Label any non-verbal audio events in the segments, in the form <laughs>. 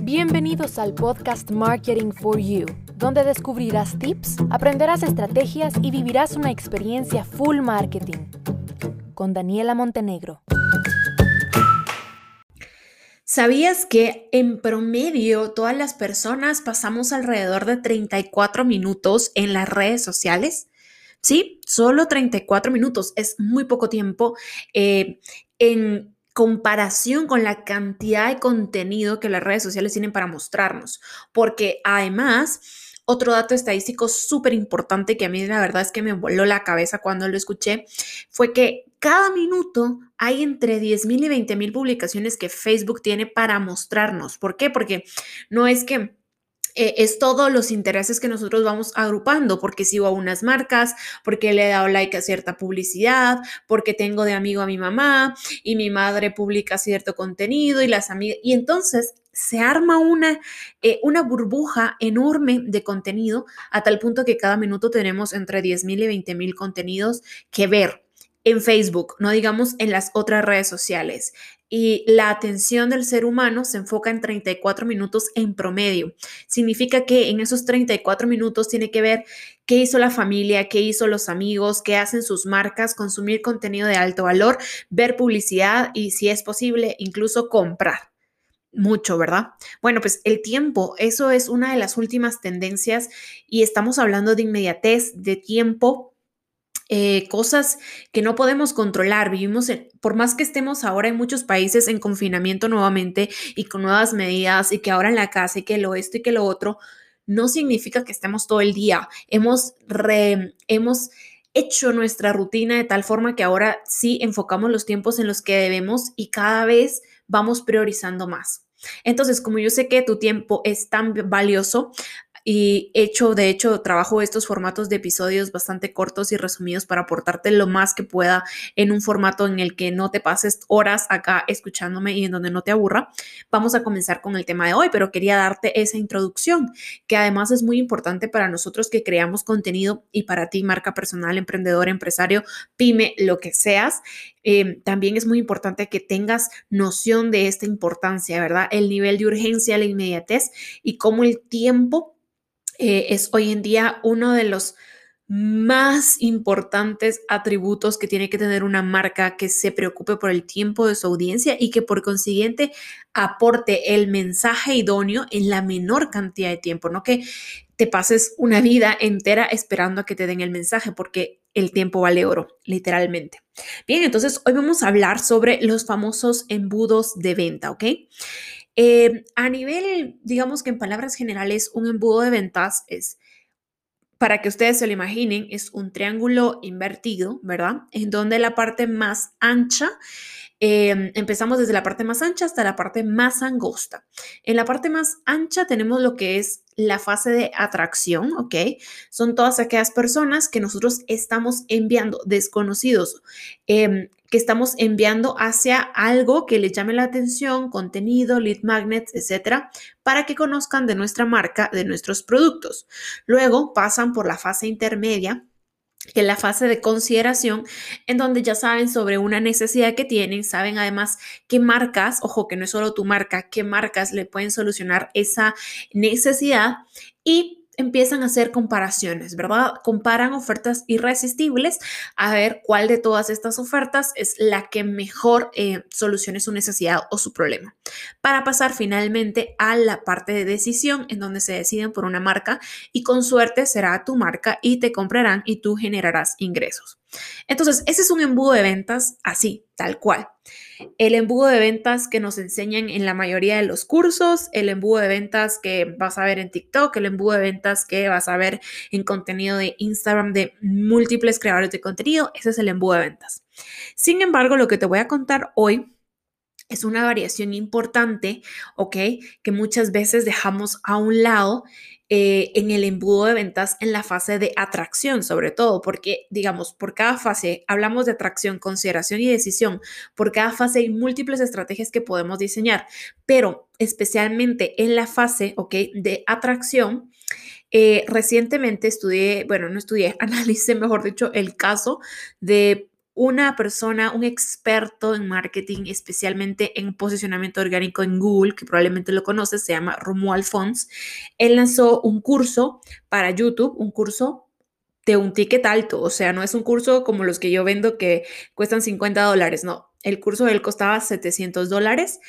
Bienvenidos al podcast Marketing for You, donde descubrirás tips, aprenderás estrategias y vivirás una experiencia full marketing. Con Daniela Montenegro. ¿Sabías que en promedio todas las personas pasamos alrededor de 34 minutos en las redes sociales? Sí, solo 34 minutos. Es muy poco tiempo eh, en comparación con la cantidad de contenido que las redes sociales tienen para mostrarnos. Porque además, otro dato estadístico súper importante que a mí la verdad es que me voló la cabeza cuando lo escuché fue que cada minuto hay entre 10.000 y 20.000 publicaciones que Facebook tiene para mostrarnos. ¿Por qué? Porque no es que eh, es todos los intereses que nosotros vamos agrupando, porque sigo a unas marcas, porque le he dado like a cierta publicidad, porque tengo de amigo a mi mamá y mi madre publica cierto contenido y las amigas, y entonces se arma una, eh, una burbuja enorme de contenido a tal punto que cada minuto tenemos entre 10.000 y 20.000 contenidos que ver en Facebook, no digamos en las otras redes sociales y la atención del ser humano se enfoca en 34 minutos en promedio. Significa que en esos 34 minutos tiene que ver qué hizo la familia, qué hizo los amigos, qué hacen sus marcas, consumir contenido de alto valor, ver publicidad y si es posible incluso comprar mucho, ¿verdad? Bueno, pues el tiempo, eso es una de las últimas tendencias y estamos hablando de inmediatez, de tiempo eh, cosas que no podemos controlar. Vivimos, en, por más que estemos ahora en muchos países en confinamiento nuevamente y con nuevas medidas y que ahora en la casa y que lo esto y que lo otro, no significa que estemos todo el día. Hemos, hemos hecho nuestra rutina de tal forma que ahora sí enfocamos los tiempos en los que debemos y cada vez vamos priorizando más. Entonces, como yo sé que tu tiempo es tan valioso, y hecho, de hecho, trabajo estos formatos de episodios bastante cortos y resumidos para aportarte lo más que pueda en un formato en el que no te pases horas acá escuchándome y en donde no te aburra. Vamos a comenzar con el tema de hoy, pero quería darte esa introducción, que además es muy importante para nosotros que creamos contenido y para ti, marca personal, emprendedor, empresario, pyme, lo que seas. Eh, también es muy importante que tengas noción de esta importancia, ¿verdad? El nivel de urgencia, la inmediatez y cómo el tiempo eh, es hoy en día uno de los más importantes atributos que tiene que tener una marca que se preocupe por el tiempo de su audiencia y que por consiguiente aporte el mensaje idóneo en la menor cantidad de tiempo, no que te pases una vida entera esperando a que te den el mensaje porque el tiempo vale oro, literalmente. Bien, entonces hoy vamos a hablar sobre los famosos embudos de venta, ¿ok? Eh, a nivel, digamos que en palabras generales, un embudo de ventas es, para que ustedes se lo imaginen, es un triángulo invertido, ¿verdad? En donde la parte más ancha Em, empezamos desde la parte más ancha hasta la parte más angosta. En la parte más ancha tenemos lo que es la fase de atracción, ¿ok? Son todas aquellas personas que nosotros estamos enviando, desconocidos, em, que estamos enviando hacia algo que les llame la atención, contenido, lead magnets, etcétera, para que conozcan de nuestra marca, de nuestros productos. Luego pasan por la fase intermedia, que es la fase de consideración, en donde ya saben sobre una necesidad que tienen, saben además qué marcas, ojo que no es solo tu marca, qué marcas le pueden solucionar esa necesidad y empiezan a hacer comparaciones, ¿verdad? Comparan ofertas irresistibles a ver cuál de todas estas ofertas es la que mejor eh, solucione su necesidad o su problema. Para pasar finalmente a la parte de decisión en donde se deciden por una marca y con suerte será tu marca y te comprarán y tú generarás ingresos. Entonces, ese es un embudo de ventas así, tal cual. El embudo de ventas que nos enseñan en la mayoría de los cursos, el embudo de ventas que vas a ver en TikTok, el embudo de ventas que vas a ver en contenido de Instagram de múltiples creadores de contenido, ese es el embudo de ventas. Sin embargo, lo que te voy a contar hoy es una variación importante, ¿ok? Que muchas veces dejamos a un lado eh, en el embudo de ventas en la fase de atracción, sobre todo, porque, digamos, por cada fase hablamos de atracción, consideración y decisión. Por cada fase hay múltiples estrategias que podemos diseñar, pero especialmente en la fase, ¿ok? De atracción. Eh, recientemente estudié, bueno, no estudié, <laughs> analicé, mejor dicho, el caso de una persona, un experto en marketing, especialmente en posicionamiento orgánico en Google, que probablemente lo conoces, se llama Romuald Fons. Él lanzó un curso para YouTube, un curso de un ticket alto, o sea, no es un curso como los que yo vendo que cuestan 50 dólares, no, el curso de él costaba 700 dólares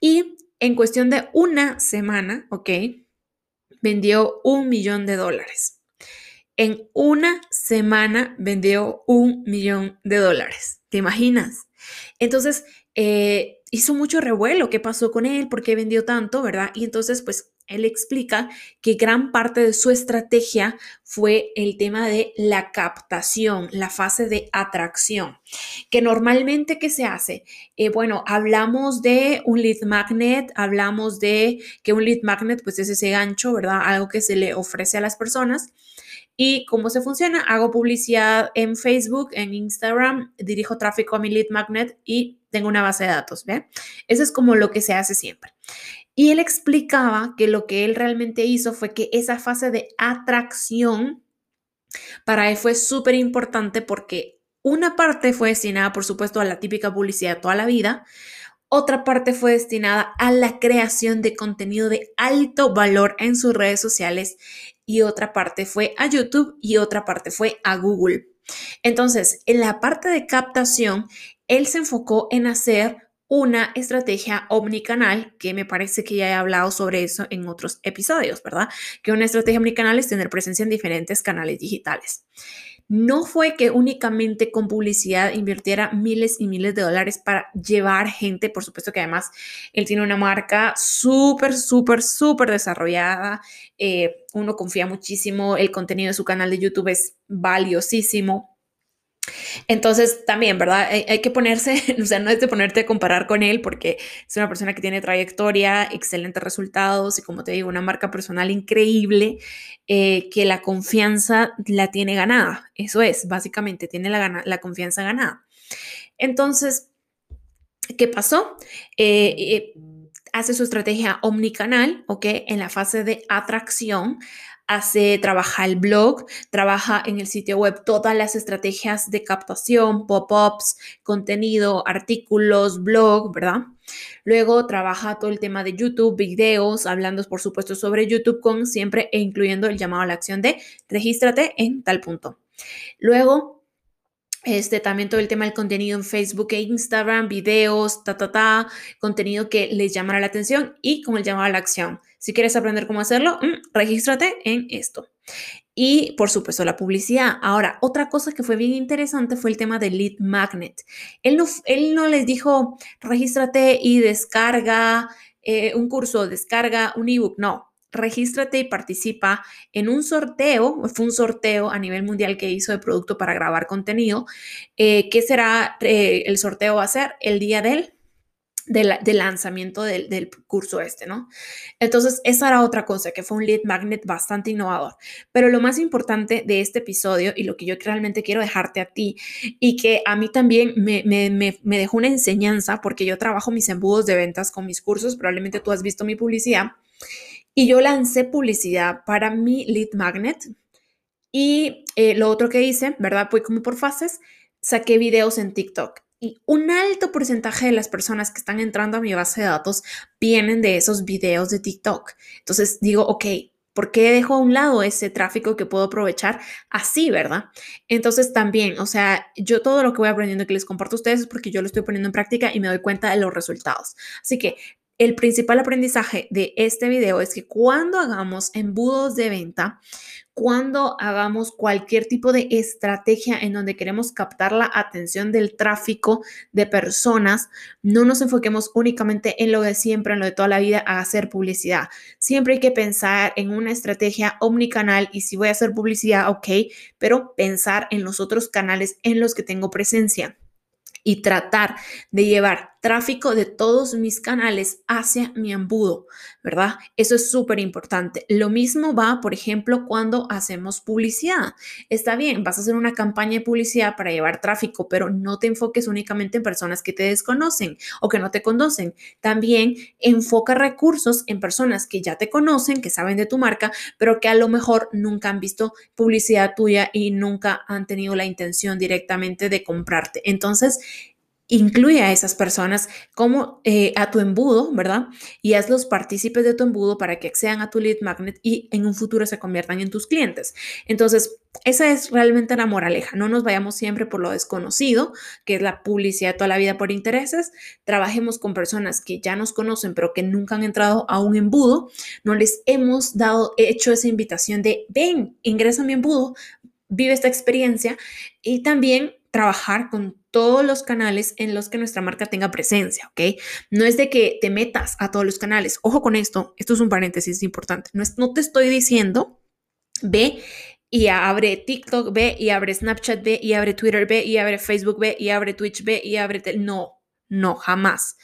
y en cuestión de una semana, ¿ok? Vendió un millón de dólares. En una semana vendió un millón de dólares. ¿Te imaginas? Entonces, eh, hizo mucho revuelo. ¿Qué pasó con él? ¿Por qué vendió tanto? ¿Verdad? Y entonces, pues, él explica que gran parte de su estrategia fue el tema de la captación, la fase de atracción, que normalmente, ¿qué se hace? Eh, bueno, hablamos de un lead magnet, hablamos de que un lead magnet, pues es ese gancho, ¿verdad? Algo que se le ofrece a las personas ¿Y cómo se funciona? Hago publicidad en Facebook, en Instagram, dirijo tráfico a mi lead magnet y tengo una base de datos, ¿ve? Eso es como lo que se hace siempre. Y él explicaba que lo que él realmente hizo fue que esa fase de atracción para él fue súper importante porque una parte fue destinada, por supuesto, a la típica publicidad toda la vida, otra parte fue destinada a la creación de contenido de alto valor en sus redes sociales y otra parte fue a YouTube y otra parte fue a Google. Entonces, en la parte de captación, él se enfocó en hacer una estrategia omnicanal, que me parece que ya he hablado sobre eso en otros episodios, ¿verdad? Que una estrategia omnicanal es tener presencia en diferentes canales digitales no fue que únicamente con publicidad invirtiera miles y miles de dólares para llevar gente, por supuesto que además él tiene una marca súper, súper, súper desarrollada, eh, uno confía muchísimo, el contenido de su canal de YouTube es valiosísimo. Entonces, también, ¿verdad? Hay, que ponerse, <laughs> o sea, no es de ponerte a comparar con él porque es una persona que tiene trayectoria, excelentes resultados y, como te digo, una marca personal increíble eh, que la confianza la tiene ganada. Eso es, básicamente, tiene la, la confianza ganada. Entonces, ¿qué pasó? Eh, eh, hace su estrategia omnicanal, ¿ok? En la fase de atracción hace, trabaja el blog, trabaja en el sitio web todas las estrategias de captación, pop-ups, contenido, artículos, blog, ¿verdad? Luego trabaja todo el tema de YouTube, videos, hablando por supuesto sobre YouTube con siempre e incluyendo el llamado a la acción de regístrate en tal punto. Luego este, también todo el tema del contenido en Facebook e Instagram, videos, ta, ta, ta, contenido que les llamará la atención y con el llamado a la acción. Si quieres aprender cómo hacerlo, mm, regístrate en esto. Y por supuesto la publicidad. Ahora, otra cosa que fue bien interesante fue el tema del lead magnet. Él no, él no les dijo, regístrate y descarga eh, un curso, descarga un ebook. No, regístrate y participa en un sorteo, fue un sorteo a nivel mundial que hizo de producto para grabar contenido, eh, ¿Qué será, eh, el sorteo va a ser el día del del, lanzamiento del, curso este, ¿no? Entonces, esa era otra cosa, que fue un lead magnet bastante innovador. Pero lo más importante de este episodio y lo que yo realmente quiero dejarte a ti y que a mí también me dejó una enseñanza, porque yo trabajo mis embudos de ventas con mis cursos, probablemente tú has visto mi publicidad, y yo lancé publicidad para mi lead magnet. Y eh, lo otro que hice, ¿verdad? Fue como por fases, saqué videos en TikTok. Y un alto porcentaje de las personas que están entrando a mi base de datos vienen de esos videos de TikTok. Entonces digo, ok, ¿por qué dejo a un lado ese tráfico que puedo aprovechar así, verdad? Entonces también, o sea, yo todo lo que voy aprendiendo que les comparto a ustedes es porque yo lo estoy poniendo en práctica y me doy cuenta de los resultados. Así que el principal aprendizaje de este video es que cuando hagamos embudos de venta, cuando hagamos cualquier tipo de estrategia en donde queremos captar la atención del tráfico de personas, no nos enfoquemos únicamente en lo de siempre, en lo de toda la vida, a hacer publicidad. Siempre hay que pensar en una estrategia omnicanal y si voy a hacer publicidad, ok, pero pensar en los otros canales en los que tengo presencia y tratar de llevar tráfico de todos mis canales hacia mi embudo, ¿verdad? Eso es súper importante. Lo mismo va, por ejemplo, cuando hacemos publicidad. Está bien, vas a hacer una campaña de publicidad para llevar tráfico, pero no te enfoques únicamente en personas que te desconocen o que no te conocen. También enfoca recursos en personas que ya te conocen, que saben de tu marca, pero que a lo mejor nunca han visto publicidad tuya y nunca han tenido la intención directamente de comprarte. Entonces, incluye a esas personas como eh, a tu embudo, ¿verdad? Y hazlos partícipes de tu embudo para que accedan a tu lead magnet y en un futuro se conviertan en tus clientes. Entonces, esa es realmente la moraleja. No nos vayamos siempre por lo desconocido, que es la publicidad toda la vida por intereses. Trabajemos con personas que ya nos conocen, pero que nunca han entrado a un embudo. No les hemos dado, hecho esa invitación de, ven, ingresa a mi embudo, vive esta experiencia y también trabajar con todos los canales en los que nuestra marca tenga presencia, ¿ok? No es de que te metas a todos los canales. Ojo con esto, esto es un paréntesis importante. No, es, no te estoy diciendo, ve y abre TikTok, ve y abre Snapchat, ve y abre Twitter, ve y abre Facebook, ve y abre Twitch, ve y abre... No, no, jamás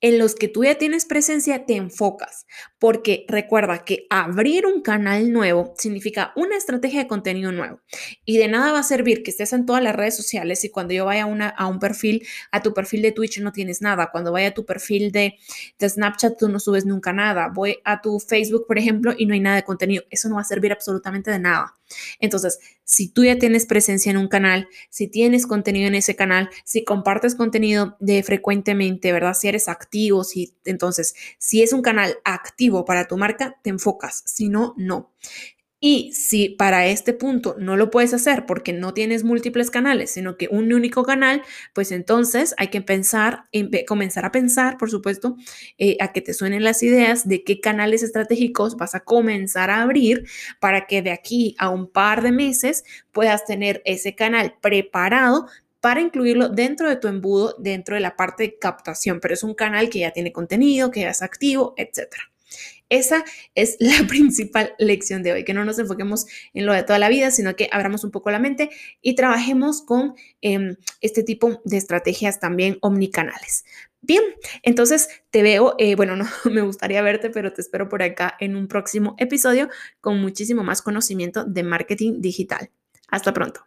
en los que tú ya tienes presencia te enfocas, porque recuerda que abrir un canal nuevo significa una estrategia de contenido nuevo y de nada va a servir que estés en todas las redes sociales y cuando yo vaya a, un perfil, a tu perfil de Twitch no tienes nada, cuando vaya a tu perfil de, de Snapchat tú no subes nunca nada, voy a tu Facebook, por ejemplo, y no hay nada de contenido, eso no va a servir absolutamente de nada. Entonces, si tú ya tienes presencia en un canal, si tienes contenido en ese canal, si compartes contenido de frecuentemente, ¿verdad? Si eres activo, si entonces, si es un canal activo para tu marca, te enfocas, si no, no. Y si para este punto no lo puedes hacer porque no tienes múltiples canales, sino que un único canal, pues entonces hay que pensar, comenzar a pensar, por supuesto, eh, a que te suenen las ideas de qué canales estratégicos vas a comenzar a abrir para que de aquí a un par de meses puedas tener ese canal preparado para incluirlo dentro de tu embudo, dentro de la parte de captación, pero es un canal que ya tiene contenido, que ya es activo, etcétera. Esa es <laughs> la principal lección de hoy, que no nos enfoquemos en lo de toda la vida, sino que abramos un poco la mente y trabajemos con em, este tipo de estrategias también omnicanales. Bien, entonces te veo, eh, bueno, no <laughs> me gustaría verte, pero te espero por acá en un próximo episodio con muchísimo más conocimiento de marketing digital. Hasta pronto.